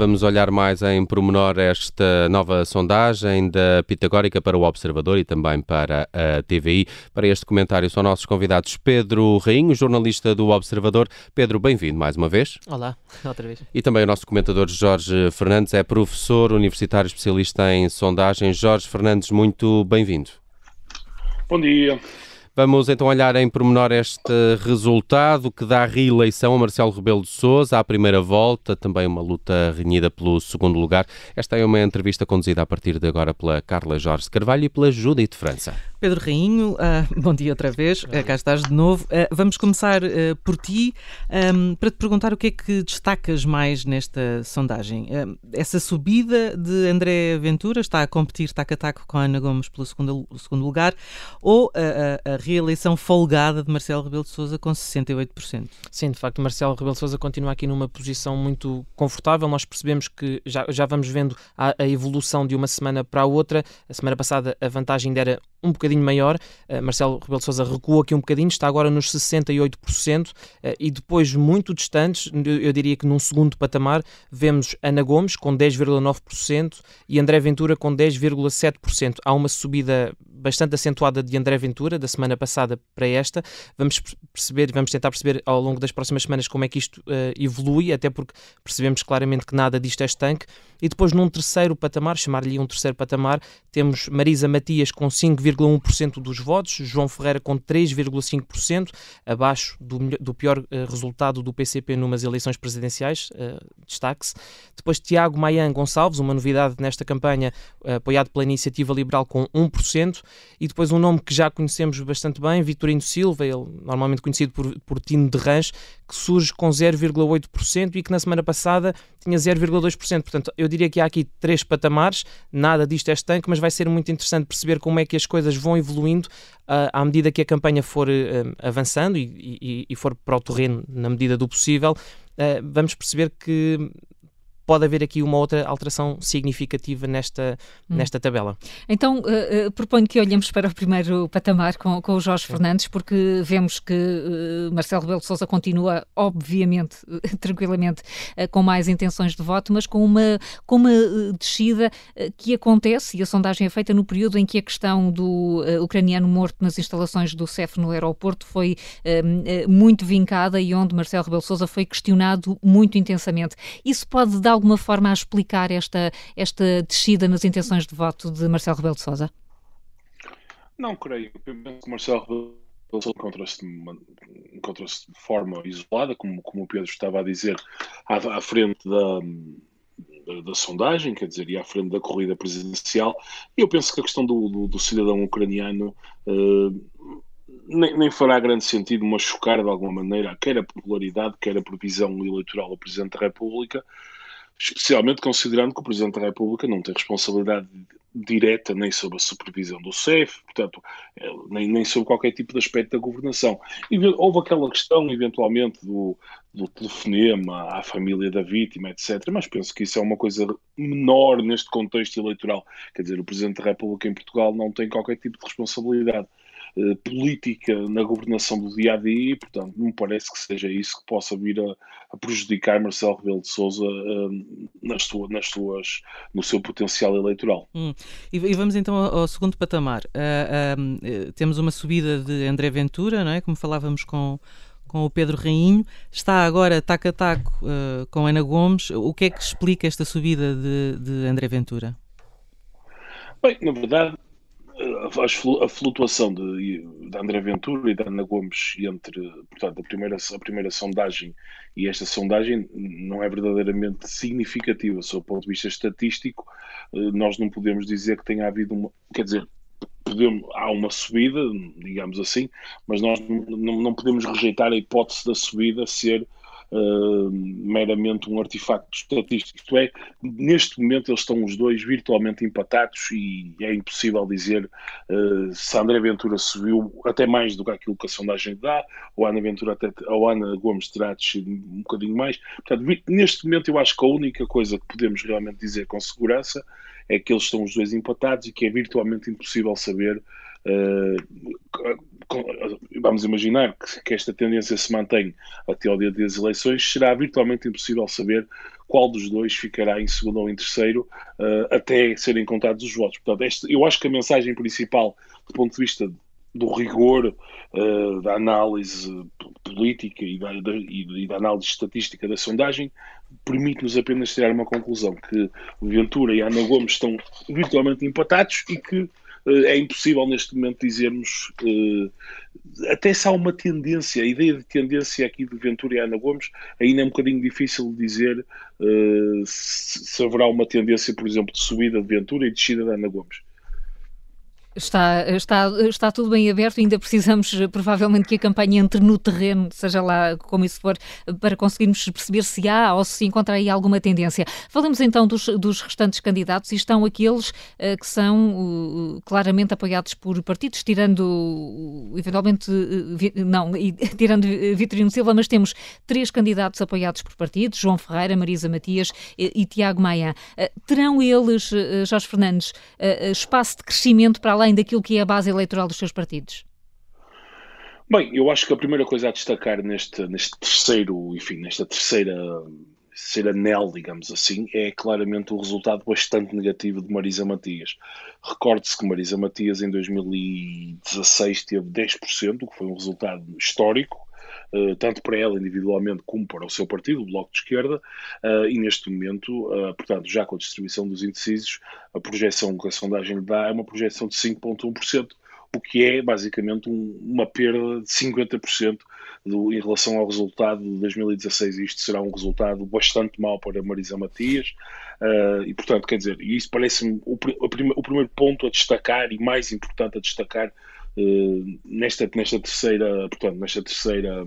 Vamos olhar mais em pormenor esta nova sondagem da Pitagórica para o Observador e também para a TVI. Para este comentário são nossos convidados Pedro Rainho, jornalista do Observador. Pedro, bem-vindo mais uma vez. Olá, outra vez. E também o nosso comentador Jorge Fernandes, é professor universitário especialista em sondagens. Jorge Fernandes, muito bem-vindo. Bom dia. Vamos então olhar em pormenor este resultado que dá reeleição a Marcelo Rebelo de Sousa à primeira volta, também uma luta renhida pelo segundo lugar. Esta é uma entrevista conduzida a partir de agora pela Carla Jorge Carvalho e pela Judite França. Pedro Rainho, uh, bom dia outra vez, uh, cá estás de novo. Uh, vamos começar por ti um, para te perguntar o que é que destacas mais nesta sondagem. essa subida de André Ventura está a competir taco a taco com a Ana Gomes pelo segundo, segundo lugar ou a reeleição folgada de Marcelo Rebelo de Sousa com 68%? Sim, de facto, Marcelo Rebelo de Sousa continua aqui numa posição muito confortável. Nós percebemos que já, já vamos vendo a, a evolução de uma semana para a outra. A semana passada a vantagem ainda era um bocadinho maior. Uh, Marcelo Rebelo de Sousa recuou aqui um bocadinho, está agora nos 68% uh, e depois muito distantes, eu diria que num segundo patamar, vemos Ana Gomes com 10,9% e André Ventura com 10,7%. Há uma subida bastante acentuada de André Ventura da semana passada para esta. Vamos perceber vamos tentar perceber ao longo das próximas semanas como é que isto uh, evolui, até porque percebemos claramente que nada disto é estanque. E depois num terceiro patamar, chamar-lhe um terceiro patamar, temos Marisa Matias com 5, 3,1% dos votos, João Ferreira com 3,5%, abaixo do, do pior uh, resultado do PCP numas eleições presidenciais, uh, destaque-se. Depois Tiago Maian Gonçalves, uma novidade nesta campanha, apoiado pela Iniciativa Liberal com 1%, e depois um nome que já conhecemos bastante bem, Vitorino Silva, ele normalmente conhecido por, por Tino de Rãs, que surge com 0,8% e que na semana passada tinha 0,2%. Portanto, eu diria que há aqui três patamares, nada disto é estanque, mas vai ser muito interessante perceber como é que as coisas vão evoluindo uh, à medida que a campanha for uh, avançando e, e, e, for para o terreno na medida do possível. Uh, vamos perceber que pode haver aqui uma outra alteração significativa nesta, hum. nesta tabela. Então, uh, uh, proponho que olhemos para o primeiro patamar com, com o Jorge Sim. Fernandes, porque vemos que uh, Marcelo Rebelo de Sousa continua, obviamente, tranquilamente, com mais intenções de voto, mas com uma, com uma descida que acontece, e a sondagem é feita no período em que a questão do ucraniano morto nas instalações do CEF no aeroporto foi muito vincada e onde Marcelo Rebelo de Sousa foi questionado muito intensamente. Isso pode dar alguma forma a explicar esta, esta descida nas intenções de voto de Marcelo Rebelo de Sousa? Não creio. Eu penso que Marcelo Rebelo de Sousa encontra-se de, de forma isolada, como, como o Pedro estava a dizer, à, à frente da, da, da, sondagem, quer dizer, e à frente da corrida presidencial. E eu penso que a questão do, do, do cidadão ucraniano uh, nem, nem, fará grande sentido machucar de alguma maneira, quer a popularidade, quer a previsão eleitoral do Presidente da República, especialmente considerando que o Presidente da República não tem responsabilidade direta nem sobre a supervisão do CEF, portanto, nem, nem sobre qualquer tipo de aspecto da governação. E houve aquela questão, eventualmente, do, do telefonema à família da vítima, etc., mas penso que isso é uma coisa menor neste contexto eleitoral. Quer dizer, o Presidente da República em Portugal não tem qualquer tipo de responsabilidade eh, política na governação do dia a dia e, portanto, não me parece que seja isso que possa vir a, a prejudicar Marcelo Rebelo de Souza uh, nas, sua, nas suas, no seu potencial eleitoral. Hum. E, e, vamos então ao, ao segundo patamar. Uh, temos uma subida de André Ventura, não é? como falávamos com com o Pedro Rainho, está agora taco a taco uh, com Ana Gomes. O que é que explica esta subida de, de André Ventura? Bem, na verdade, a flutuação de, de André Ventura e da Ana Gomes entre portanto, a, primeira, a primeira sondagem e esta sondagem não é verdadeiramente significativa, sob o ponto de vista estatístico. Eh, nós não podemos dizer que tenha havido uma. Quer dizer, podemos, há uma subida, digamos assim, mas nós não, não podemos rejeitar a hipótese da subida ser meramente um artefacto estatístico. Isto é, neste momento eles estão os dois virtualmente empatados e é impossível dizer uh, se André Ventura subiu até mais do que aquilo que a sondagem dá, ou Ana Ventura até, ou Ana Gomes terá descido um bocadinho mais. Portanto, neste momento eu acho que a única coisa que podemos realmente dizer com segurança é que eles estão os dois empatados e que é virtualmente impossível saber vamos imaginar que, esta tendência se mantém até ao dia das eleições, será virtualmente impossível saber qual dos dois ficará em segundo ou em terceiro, uh, até serem contados os votos. Portanto, este, eu acho que a mensagem principal, do ponto de vista do rigor uh, da análise política e da, da, e da, análise estatística da sondagem permite-nos apenas tirar uma conclusão que Ventura e Ana Gomes estão virtualmente empatados e que é impossível neste momento dizermos uh, até se há uma tendência, a ideia de tendência aqui de Ventura e Ana Gomes ainda é um bocadinho difícil dizer se, se haverá uma tendência, por exemplo, de subida de Ventura e descida de Ana Gomes. Está, está, está tudo bem aberto, ainda precisamos eh, provavelmente que a campanha entre no terreno, seja lá como isso for, para conseguirmos perceber se há ou se encontra aí alguma tendência. Falamos então dos, dos restantes candidatos e estão aqueles uh, que são uh, claramente apoiados por partidos, tirando uh, eventualmente, não, tirando Vitorino Silva, mas temos três candidatos apoiados por partidos, João Ferreira, Marisa Matias e, e Tiago Maia. terão eles, Jorge Fernandes, espaço de crescimento para além daquilo que é a base eleitoral dos seus partidos? Bem, eu acho que a primeira coisa a destacar neste, neste terceiro, enfim, nesta terceira, anel, digamos assim, é claramente o resultado bastante negativo de Marisa Matias. Recorde-se que Marisa Matias em 2016 teve 10%, o que foi um resultado histórico, tanto para ela individualmente como para o seu partido, o Bloco de Esquerda, uh, e neste momento, uh, portanto, já com a distribuição dos indecisos, a projeção que a sondagem dá é uma projeção de 5,1%, o que é basicamente um, uma perda de 50% do, em relação ao resultado de 2016. Isto será um resultado bastante mau para Marisa Matias, e portanto, quer dizer, isso parece-me o, o, primeiro ponto a destacar e mais importante a destacar eh, nesta, nesta terceira, portanto, nesta terceira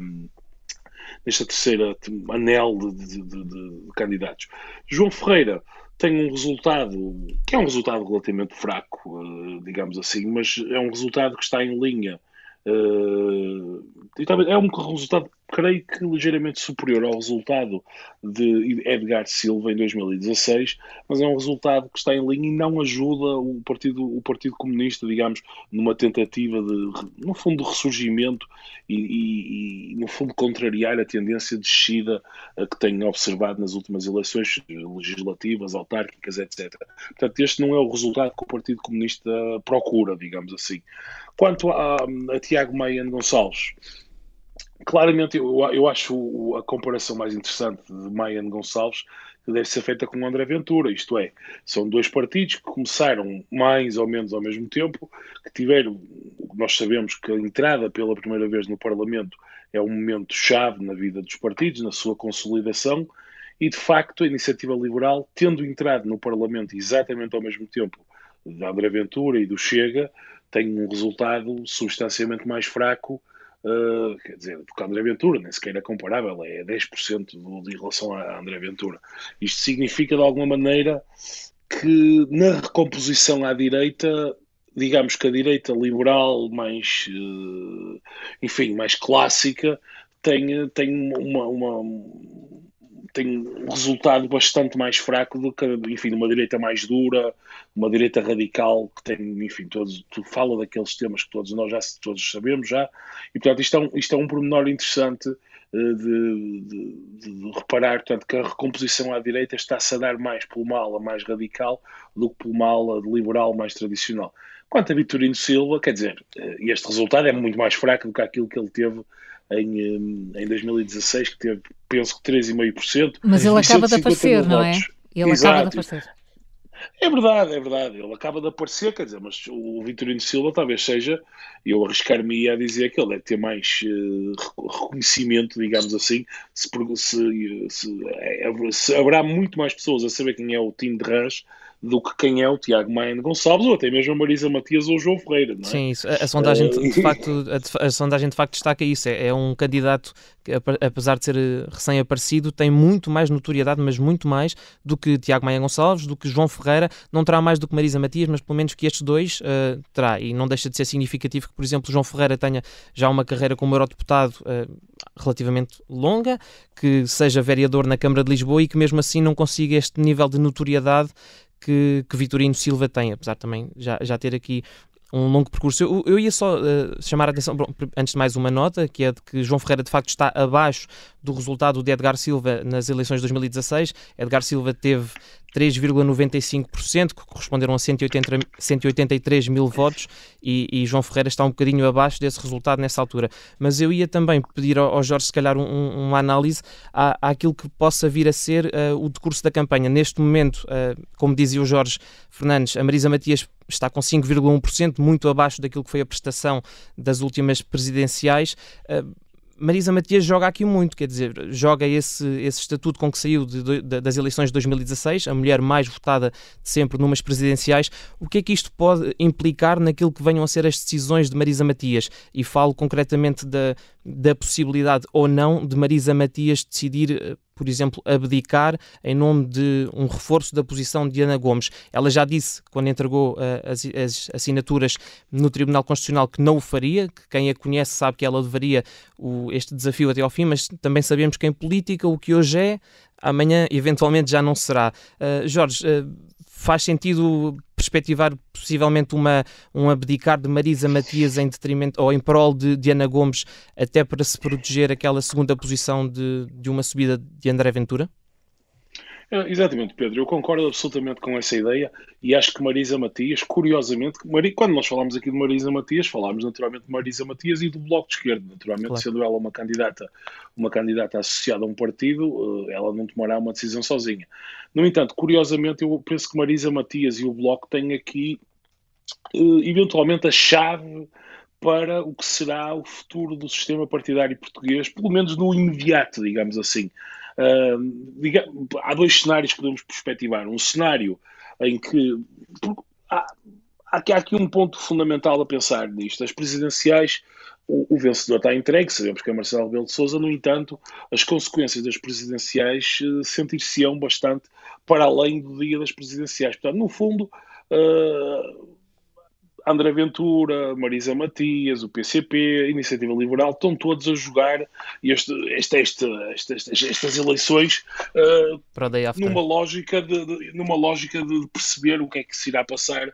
nesta terceira anel de, de, de, de, candidatos. João Ferreira tem um resultado que é um resultado relativamente fraco, eh, digamos assim, mas é um resultado que está em linha. Uh, é um resultado creio que ligeiramente superior ao resultado de Edgar Silva em 2016, mas é um resultado que está em linha e não ajuda o Partido, o partido Comunista, digamos, numa tentativa de, no fundo, de ressurgimento e, e, e no fundo, contrariar a tendência descida que tem observado nas últimas eleições legislativas, autárquicas, etc. Portanto, este não é o resultado que o Partido Comunista procura, digamos assim. Quanto a, a Tiago Maia Gonçalves, claramente eu, eu acho a comparação mais interessante de Maia Gonçalves que deve ser feita com André Ventura, isto é, são dois partidos que começaram mais ou menos ao mesmo tempo, que tiveram, nós sabemos que a entrada pela primeira vez no Parlamento é um momento chave na vida dos partidos, na sua consolidação, e de facto a iniciativa liberal, tendo entrado no Parlamento exatamente ao mesmo tempo da André Ventura e do Chega, tem um resultado substancialmente mais fraco Uh, quer dizer, porque André Ventura nem sequer é comparável, é 10% do, em relação a André Ventura. Isto significa, de alguma maneira, que na recomposição à direita, digamos que a direita liberal mais, uh, enfim, mais clássica, tem, tem uma, uma tem um resultado bastante mais fraco do que, enfim, uma direita mais dura, uma direita radical que tem, enfim, todos, fala daqueles temas que todos nós já todos sabemos já, e portanto isto é um, isto é um pormenor interessante uh, de, de, de, reparar, portanto, que a recomposição à direita está-se a dar mais pelo mal a mais radical do que pelo mal a liberal mais tradicional. Quanto a Vitorino Silva, quer dizer, uh, este resultado é muito mais fraco do que aquilo que ele teve em, em 2016, que teve, penso que 3,5%. Mas ele acaba de aparecer, não é? Ele Exato. acaba de aparecer. É verdade, é verdade. Ele acaba de aparecer, quer dizer, mas o Vitorino Silva talvez seja, eu arriscar-me a dizer que ele deve ter mais uh, reconhecimento, digamos assim, se, se, se, é, haverá muito mais pessoas a saber quem é o time de Rãs do que quem é o Tiago Maia Gonçalves ou até mesmo a Marisa Matias ou o João Ferreira. É? Sim, isso, a, a, sondagem de, de facto, a, a, sondagem de facto destaca isso. É, é, um candidato que, apesar de ser eh, recém-aparecido, tem muito mais notoriedade, mas muito mais do que Tiago Maia Gonçalves, do que João Ferreira. Não terá mais do que Marisa Matias, mas pelo menos que estes dois uh, terá. E não deixa de ser significativo que, por exemplo, João Ferreira tenha já uma carreira como eurodeputado uh, relativamente longa, que seja vereador na Câmara de Lisboa e que mesmo assim não consiga este nível de notoriedade que, que Vitorino Silva tem, apesar também já, já ter aqui um longo percurso. Eu, eu ia só uh, chamar a atenção, antes de mais, uma nota, que é de que João Ferreira de facto está abaixo do resultado de Edgar Silva nas eleições de 2016. Edgar Silva teve 3,95%, que corresponderam a 180, 183 mil votos, e, e, João Ferreira está um bocadinho abaixo desse resultado nessa altura. Mas eu ia também pedir ao, ao Jorge, se calhar, um, uma análise à, àquilo que possa vir a ser uh, o decurso da campanha. Neste momento, uh, como dizia o Jorge Fernandes, a Marisa Matias está com 5,1%, muito abaixo daquilo que foi a prestação das últimas presidenciais. Uh, Marisa Matias joga aqui muito, quer dizer, joga esse, esse estatuto com que saiu de, de, das eleições de 2016, a mulher mais votada de sempre numas presidenciais. O que é que isto pode implicar naquilo que venham a ser as decisões de Marisa Matias? E falo concretamente da, da possibilidade ou não de Marisa Matias decidir eh, por exemplo, abdicar em nome de um reforço da posição de Ana Gomes. Ela já disse, quando entregou uh, as, as, assinaturas no Tribunal Constitucional, que não o faria, que quem a conhece sabe que ela levaria o, este desafio até ao fim, mas também sabemos que em política o que hoje é, amanhã eventualmente já não será. Uh, Jorge, uh, faz sentido perspectivar possivelmente uma, um abdicar de Marisa Matias em detrimento ou em prol de, de Ana Gomes, até para se proteger aquela segunda posição de, de uma subida de André Ventura? É, exatamente, Pedro. Eu concordo absolutamente com essa ideia e acho que Marisa Matias, curiosamente, quando nós falamos aqui de Marisa Matias, falámos naturalmente de Marisa Matias e do Bloco de Esquerda. Naturalmente, claro. sendo ela uma candidata, uma candidata associada a um partido, eh, ela não tomará uma decisão sozinha. No entanto, curiosamente, eu penso que Marisa Matias e o Bloco têm aqui, eh, eventualmente, a chave para o que será o futuro do sistema partidário português, pelo menos no imediato, digamos assim. Uh, diga, há dois cenários que podemos perspectivar. Um cenário em que há, há, aqui um ponto fundamental a pensar nisto. As presidenciais, o, o vencedor está entregue, sabemos que é Marcelo Rebelo de Sousa, no entanto, as consequências das presidenciais uh, sentir-se-ão bastante para além do dia das presidenciais. Portanto, no fundo, uh, André Ventura, Marisa Matias, o PCP, a Iniciativa Liberal, estão todos a jogar este, este, este, estas, estas eleições uh, numa, lógica de, de, numa lógica de perceber o que é que se irá passar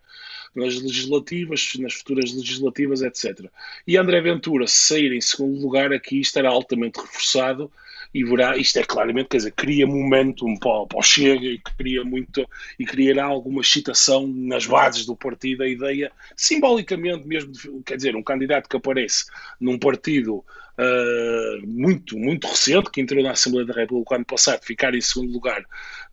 nas legislativas, nas futuras legislativas, etc. E André Ventura, se sair em segundo lugar, aqui estará altamente reforçado e verá, isto é claramente, quer dizer, cria momentum para, para o Chega e cria muito, e criará alguma excitação nas bases do partido, a ideia, simbolicamente mesmo, quer dizer, um candidato que aparece num partido Uh, muito, muito recente, que entrou na Assembleia da República ano passado, ficar em segundo lugar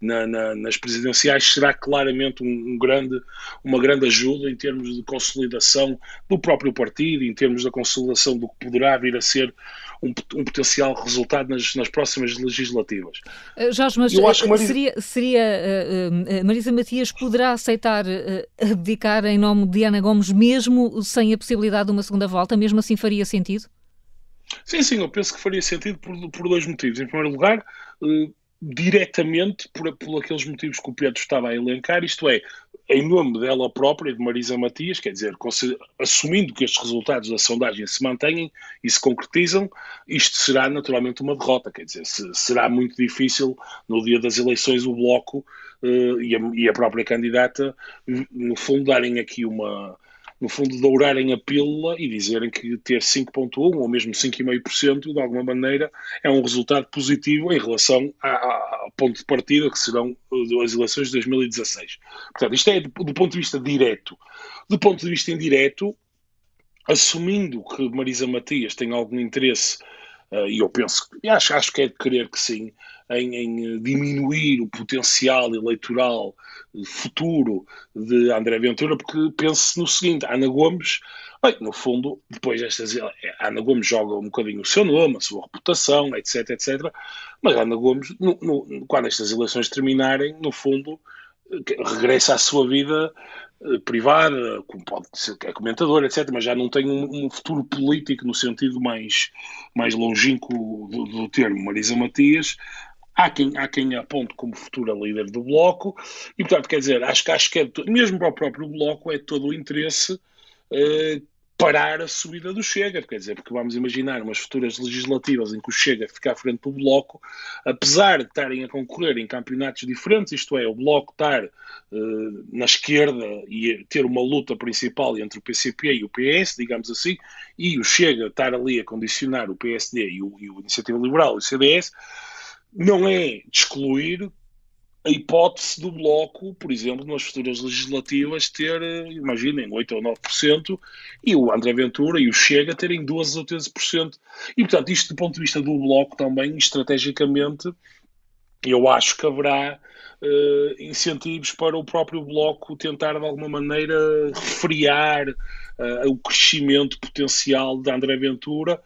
na, na, nas presidenciais, será claramente um, um, grande, uma grande ajuda em termos de consolidação do próprio partido, em termos da consolidação do que poderá vir a ser um, um potencial resultado nas, nas próximas legislativas. Uh, Jorge, mas Eu acho que Marisa... seria, seria uh, Marisa Matias poderá aceitar abdicar em nome de Ana Gomes mesmo sem a possibilidade de uma segunda volta? Mesmo assim faria sentido? Sim, sim, eu penso que faria sentido por, por dois motivos. Em primeiro lugar, diretamente por, por aqueles motivos que o Pedro estava a elencar, isto é, em nome dela própria, de Marisa Matias, quer dizer, assumindo que estes resultados da sondagem se mantêm e se concretizam, isto será naturalmente uma derrota, quer dizer, se, será muito difícil no dia das eleições o Bloco uh, e, a, e a própria candidata, no fundo, darem aqui uma, no fundo, dourarem a pílula e dizerem que ter 5,1% ou mesmo 5,5% de alguma maneira é um resultado positivo em relação ao ponto de partida que serão uh, as eleições de 2016. Portanto, isto é do, ponto de vista direto. Do ponto de vista indireto, assumindo que Marisa Matias tem algum interesse, e eu penso, acho, acho que é de querer que sim, em, em, diminuir o potencial eleitoral futuro de André Ventura, porque pense no seguinte: Ana Gomes, bem, no fundo, depois destas. Ana Gomes joga um bocadinho o seu nome, a sua reputação, etc, etc. Mas Ana Gomes, no, no, quando estas eleições terminarem, no fundo, regressa à sua vida eh, privada, como pode ser que é comentador, etc., mas já não tem um, um, futuro político no sentido mais, mais longínquo do, do termo. Marisa Matias Há quem, há quem aponte como futura líder do Bloco, e portanto, quer dizer, acho, acho que é, mesmo para o próprio Bloco é todo o interesse uh, parar a subida do Chega, quer dizer, porque vamos imaginar umas futuras legislativas em que o Chega fica à frente do Bloco, apesar de estarem a concorrer em campeonatos diferentes, isto é, o Bloco estar uh, na esquerda e ter uma luta principal entre o PCP e o PS, digamos assim, e o Chega estar ali a condicionar o PSD e o, e o Iniciativa Liberal e o CDS, não é de excluir a hipótese do Bloco, por exemplo, nas futuras legislativas, ter, imaginem, 8 ou 9%, e o André Ventura e o Chega terem 12 ou 13%. E, portanto, isto do ponto de vista do Bloco também, estrategicamente, eu acho que haverá uh, incentivos para o próprio Bloco tentar, de alguma maneira, refriar uh, o crescimento potencial de André Ventura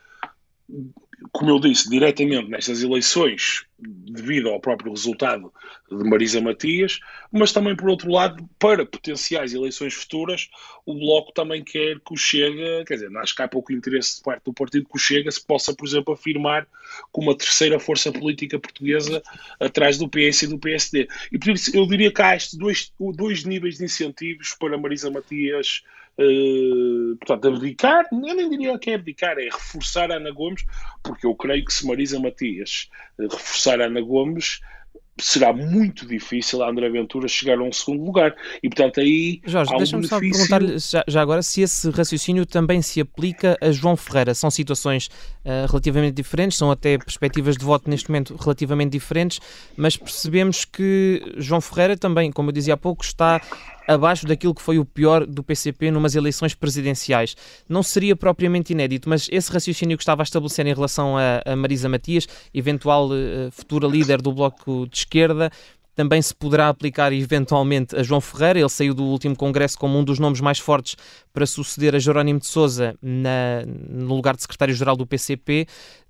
como eu disse, diretamente nestas eleições, devido ao próprio resultado de Marisa Matias, mas também, por outro lado, para potenciais eleições futuras, o Bloco também quer que o Chega, quer dizer, acho que há pouco interesse de parte do partido que o Chega se possa, por exemplo, afirmar como a terceira força política portuguesa atrás do PS e do PSD. E por isso eu diria que há estes dois, dois níveis de incentivos para Marisa Matias Uh, portanto, abdicar, eu nem diria que é abdicar, é reforçar a Ana Gomes, porque eu creio que se Marisa Matias uh, reforçar a Ana Gomes, será muito difícil a André Ventura chegar a um segundo lugar. E, portanto, aí. Jorge, deixa-me só perguntar-lhe já, já, agora se esse raciocínio também se aplica a João Ferreira. São situações uh, relativamente diferentes, são até perspectivas de voto neste momento relativamente diferentes, mas percebemos que João Ferreira também, como eu dizia há pouco, está abaixo daquilo que foi o pior do PCP numas eleições presidenciais. Não seria propriamente inédito, mas esse raciocínio que estava a estabelecer em relação a, a Marisa Matias, eventual uh, futura líder do Bloco de Esquerda, também se poderá aplicar eventualmente a João Ferreira. Ele saiu do último congresso como um dos nomes mais fortes para suceder a Jerónimo de Sousa na, no lugar de secretário-geral do PCP.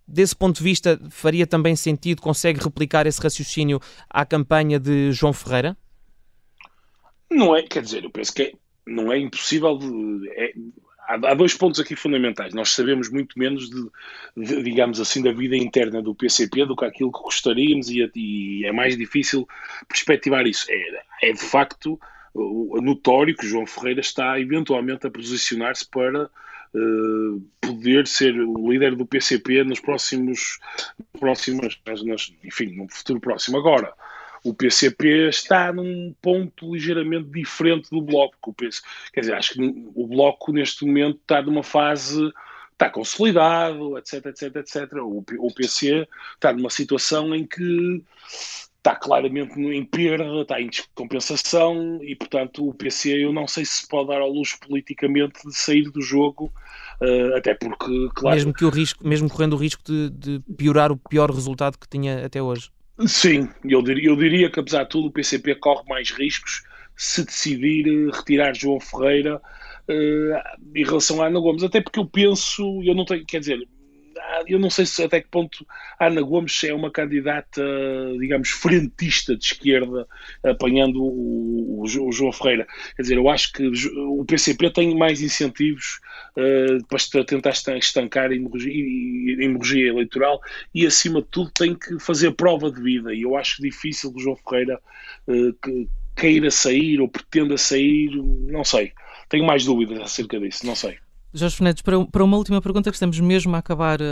Desse ponto de vista, faria também sentido, consegue replicar esse raciocínio à campanha de João Ferreira? Não é, quer dizer, eu penso que é, não é impossível. É, há, dois pontos aqui fundamentais. Nós sabemos muito menos, de, de, digamos assim, da vida interna do PCP do que aquilo que gostaríamos e, e é mais difícil perspectivar isso. É, é de facto notório que João Ferreira está eventualmente a posicionar-se para uh, poder ser o líder do PCP nos próximos, próximas, nas, enfim, no futuro próximo. Agora, o PCP está num ponto ligeiramente diferente do Bloco. Quer dizer, acho que o Bloco neste momento está numa fase está consolidado, etc, etc, etc. O, o PC está numa situação em que está claramente em perda, está em descompensação e, portanto, o PC eu não sei se pode dar ao luxo politicamente de sair do jogo, uh, até porque, claro... Mesmo, que o risco, mesmo correndo o risco de, de piorar o pior resultado que tinha até hoje. Sim, eu diria, eu diria que apesar de tudo o PCP corre mais riscos se decidir eh, retirar João Ferreira uh, em relação à Ana Gomes. Até porque eu penso, eu não tenho, quer dizer, eu não sei se até que ponto Ana Gomes é uma candidata, digamos, frentista de esquerda, apanhando o, o, João Ferreira. Quer dizer, eu acho que o PCP tem mais incentivos uh, para tentar estancar a hemorragia eleitoral e, acima de tudo, tem que fazer prova de vida. E eu acho difícil que o João Ferreira uh, que, queira sair ou pretenda sair, não sei. Tenho mais dúvidas acerca disso, não sei. Jorge Fernandes, para, para uma última pergunta, que estamos mesmo a acabar uh,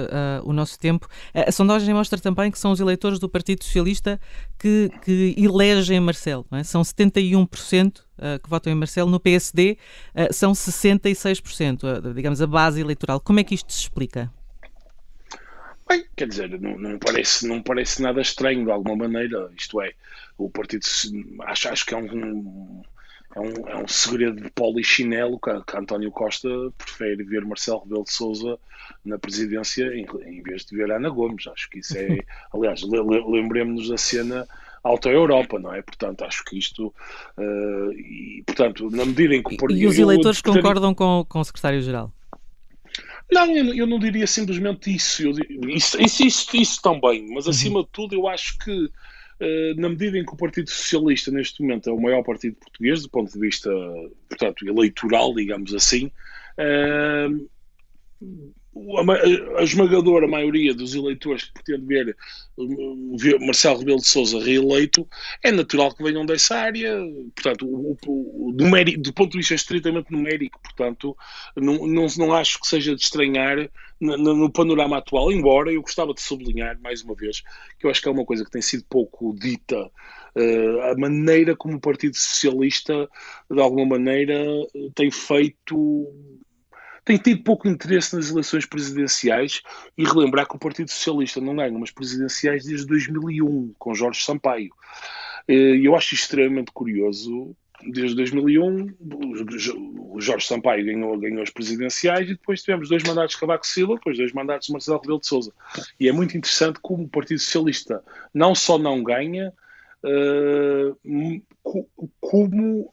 o nosso tempo. A sondagem mostra também que são os eleitores do Partido Socialista que, que elegem Marcelo. É? São 71% uh, que votam em Marcelo. No PSD uh, são 66%, digamos, a base eleitoral. Como é que isto se explica? Bem, quer dizer, não, não, parece, não parece nada estranho de alguma maneira. Isto é, o Partido acho, acho que é um é um, é um segredo de polichinelo que, que António Costa prefere ver Marcelo Rebelo de Sousa na presidência em, em, vez de ver Ana Gomes. Acho que isso é. Aliás, le, lembremos-nos da cena Alta Europa, não é? Portanto, acho que isto. Uh, e, portanto, na medida em que partido. E os eleitores eu, concordam com, com o secretário-geral? Não, eu, eu, não diria simplesmente isso. Eu, isso, isso, isso, isso também, mas uhum. acima de tudo, eu acho que na medida em que o Partido Socialista neste momento é o maior partido português do ponto de vista, portanto, eleitoral, digamos assim, uh, a, a, esmagadora maioria dos eleitores que pretende ver, ver Marcelo Rebelo de Sousa reeleito, é natural que venham dessa área, portanto, o, o, do ponto de vista estritamente numérico, portanto, não, não, não acho que seja de estranhar no, no, panorama atual, embora eu gostava de sublinhar, mais uma vez, que eu acho que é uma coisa que tem sido pouco dita, uh, a maneira como o Partido Socialista, de alguma maneira, tem feito tem tido pouco interesse nas eleições presidenciais e relembrar que o Partido Socialista não ganha umas presidenciais desde 2001, com Jorge Sampaio. Eh, e eu acho extremamente curioso. Desde 2001, o Jorge Sampaio ganhou, ganhou as presidenciais e depois tivemos dois mandatos de Cavaco Silva, depois dois mandatos de Marcelo Rebelo de Sousa. E é muito interessante como o Partido Socialista não só não ganha, uh, como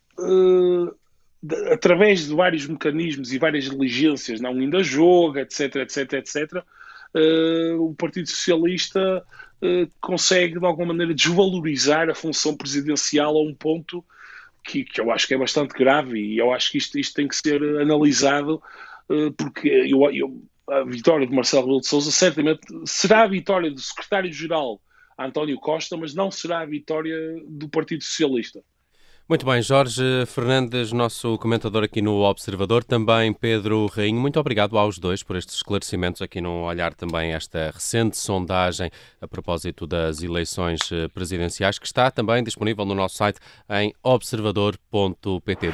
através de vários mecanismos e várias diligências, não ainda joga, etc, etc, etc, uh, o Partido Socialista uh, consegue de alguma maneira desvalorizar a função presidencial a um ponto que, que, eu acho que é bastante grave e eu acho que isto, isto tem que ser analisado uh, porque eu, eu, a vitória de Marcelo Rebelo de Sousa certamente será a vitória do secretário-geral António Costa, mas não será a vitória do Partido Socialista. Muito bem, Jorge Fernandes, nosso comentador aqui no Observador, também Pedro Rainho, muito obrigado aos dois por estes esclarecimentos aqui no olhar também esta recente sondagem a propósito das eleições eh, presidenciais que está também disponível no nosso site em observador.pt.